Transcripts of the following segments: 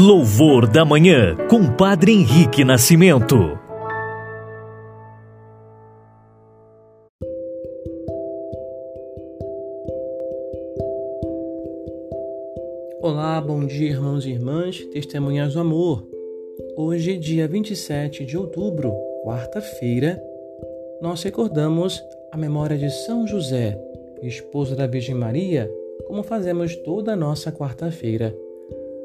Louvor da Manhã, com Padre Henrique Nascimento. Olá, bom dia, irmãos e irmãs, testemunhas do amor. Hoje, dia 27 de outubro, quarta-feira, nós recordamos a memória de São José, esposo da Virgem Maria, como fazemos toda a nossa quarta-feira.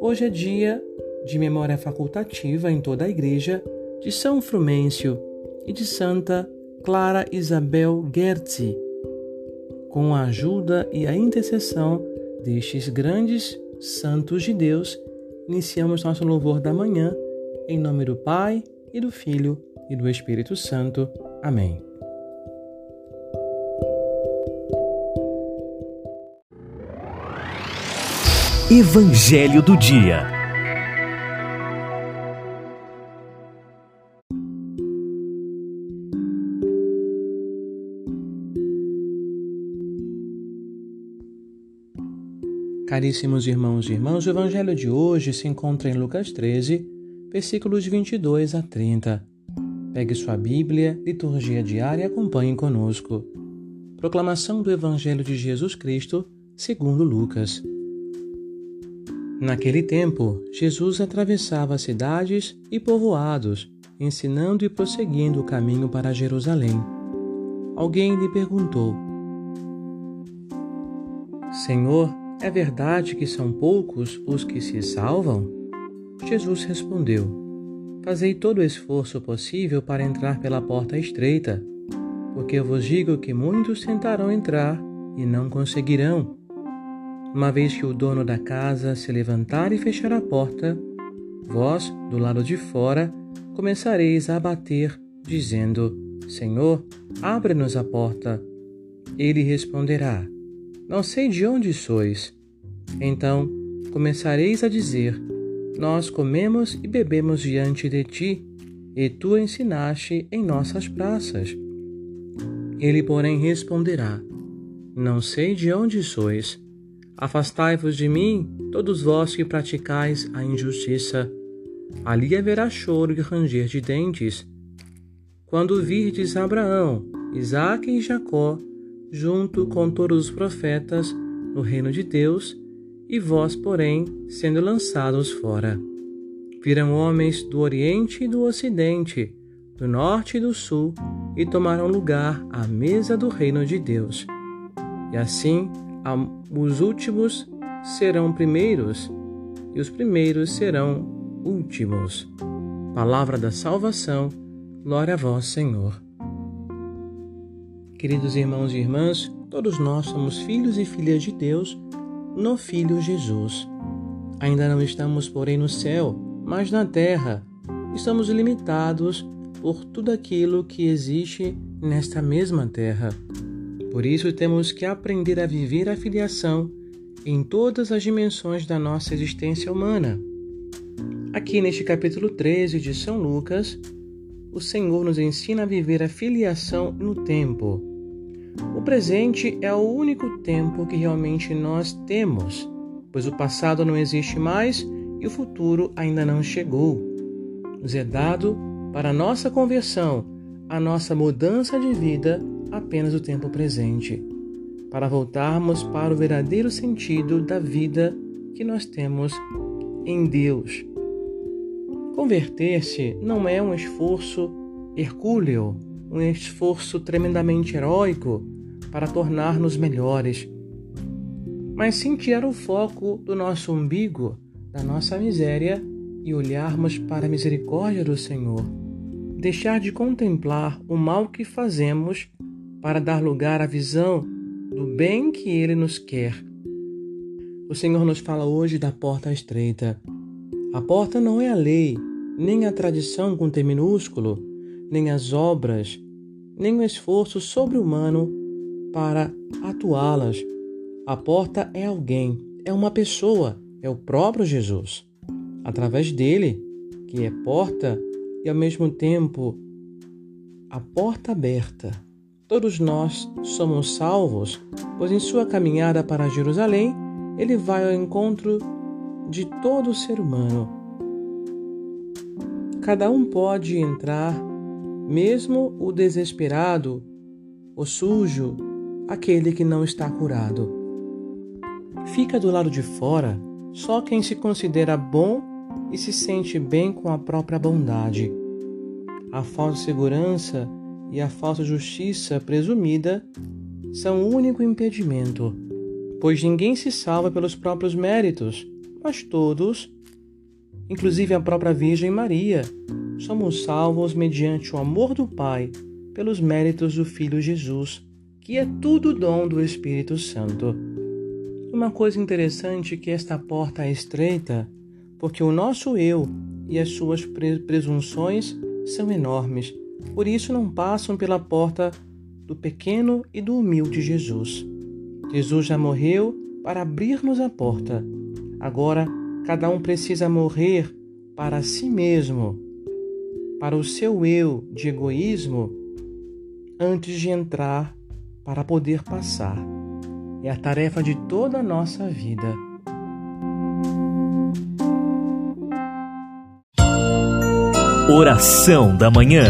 Hoje é dia de memória facultativa em toda a Igreja de São Frumêncio e de Santa Clara Isabel Gertzi. Com a ajuda e a intercessão destes grandes santos de Deus, iniciamos nosso louvor da manhã, em nome do Pai e do Filho e do Espírito Santo. Amém. Evangelho do Dia. Caríssimos irmãos e irmãs, o Evangelho de hoje se encontra em Lucas 13, versículos 22 a 30. Pegue sua Bíblia, liturgia diária e acompanhe conosco. Proclamação do Evangelho de Jesus Cristo, segundo Lucas. Naquele tempo, Jesus atravessava cidades e povoados, ensinando e prosseguindo o caminho para Jerusalém. Alguém lhe perguntou: Senhor, é verdade que são poucos os que se salvam? Jesus respondeu: Fazei todo o esforço possível para entrar pela porta estreita, porque eu vos digo que muitos tentarão entrar e não conseguirão. Uma vez que o dono da casa se levantar e fechar a porta, vós, do lado de fora, começareis a bater, dizendo: Senhor, abre-nos a porta. Ele responderá: Não sei de onde sois. Então começareis a dizer: Nós comemos e bebemos diante de ti, e tu ensinaste em nossas praças. Ele, porém, responderá: Não sei de onde sois. Afastai-vos de mim, todos vós que praticais a injustiça. Ali haverá choro e ranger de dentes. Quando virdes Abraão, Isaque e Jacó, junto com todos os profetas, no reino de Deus, e vós, porém, sendo lançados fora. Virão homens do Oriente e do Ocidente, do Norte e do Sul, e tomarão lugar à mesa do reino de Deus. E assim os últimos serão primeiros e os primeiros serão últimos. Palavra da salvação, glória a vós, Senhor. Queridos irmãos e irmãs, todos nós somos filhos e filhas de Deus no Filho Jesus. Ainda não estamos, porém, no céu, mas na terra. Estamos limitados por tudo aquilo que existe nesta mesma terra. Por isso temos que aprender a viver a filiação em todas as dimensões da nossa existência humana. Aqui neste capítulo 13 de São Lucas, o Senhor nos ensina a viver a filiação no tempo. O presente é o único tempo que realmente nós temos, pois o passado não existe mais e o futuro ainda não chegou. Nos é dado, para a nossa conversão, a nossa mudança de vida apenas o tempo presente, para voltarmos para o verdadeiro sentido da vida que nós temos em Deus. Converter-se não é um esforço hercúleo, um esforço tremendamente heróico para tornar-nos melhores, mas sim tirar o foco do nosso umbigo, da nossa miséria e olharmos para a misericórdia do Senhor. Deixar de contemplar o mal que fazemos para dar lugar à visão do bem que Ele nos quer. O Senhor nos fala hoje da porta estreita. A porta não é a lei, nem a tradição com T minúsculo, nem as obras, nem o esforço sobre-humano para atuá-las. A porta é alguém, é uma pessoa, é o próprio Jesus. Através dele, que é porta e ao mesmo tempo a porta aberta Todos nós somos salvos, pois em sua caminhada para Jerusalém, ele vai ao encontro de todo ser humano, cada um pode entrar, mesmo o desesperado, o sujo, aquele que não está curado. Fica do lado de fora só quem se considera bom e se sente bem com a própria bondade. A falsa segurança e a falsa justiça presumida são o único impedimento, pois ninguém se salva pelos próprios méritos, mas todos, inclusive a própria Virgem Maria, somos salvos mediante o amor do Pai pelos méritos do Filho Jesus, que é tudo dom do Espírito Santo. Uma coisa interessante é que esta porta é estreita, porque o nosso eu e as suas presunções são enormes, por isso não passam pela porta do pequeno e do humilde Jesus. Jesus já morreu para abrir-nos a porta. Agora, cada um precisa morrer para si mesmo, para o seu eu de egoísmo, antes de entrar para poder passar. É a tarefa de toda a nossa vida. Oração da Manhã.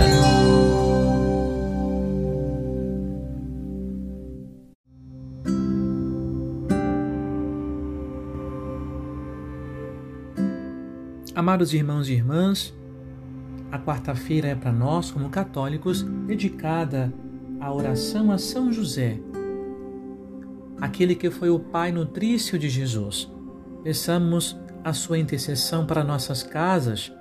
Amados irmãos e irmãs, a quarta-feira é para nós, como católicos, dedicada à oração a São José, aquele que foi o pai nutrício de Jesus. Peçamos a sua intercessão para nossas casas,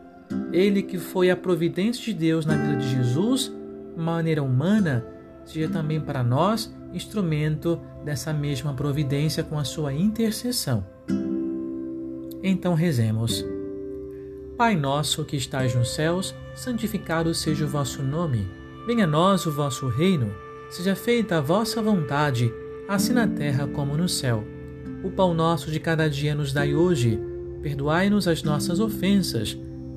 ele que foi a providência de Deus na vida de Jesus, maneira humana, seja também para nós instrumento dessa mesma providência com a sua intercessão. Então rezemos. Pai nosso que estais nos céus, santificado seja o vosso nome. Venha a nós o vosso reino. Seja feita a vossa vontade, assim na terra como no céu. O pão nosso de cada dia nos dai hoje. Perdoai-nos as nossas ofensas,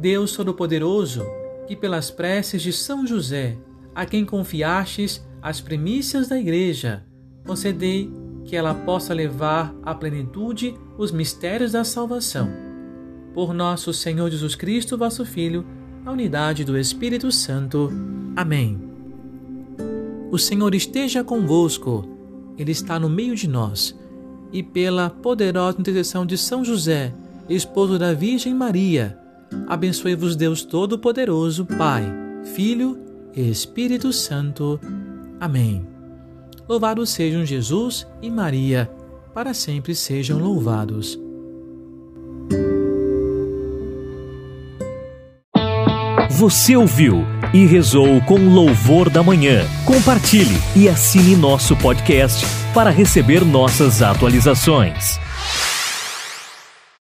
Deus Todo-Poderoso, que pelas preces de São José, a quem confiastes as primícias da Igreja, concedei que ela possa levar à plenitude os mistérios da salvação por nosso Senhor Jesus Cristo, vosso Filho, na unidade do Espírito Santo. Amém. O Senhor esteja convosco, Ele está no meio de nós, e pela poderosa intercessão de São José, esposo da Virgem Maria, abençoe-vos Deus Todo-Poderoso, Pai, Filho e Espírito Santo. Amém. Louvados sejam Jesus e Maria, para sempre sejam louvados. Você ouviu e rezou com louvor da manhã. Compartilhe e assine nosso podcast para receber nossas atualizações.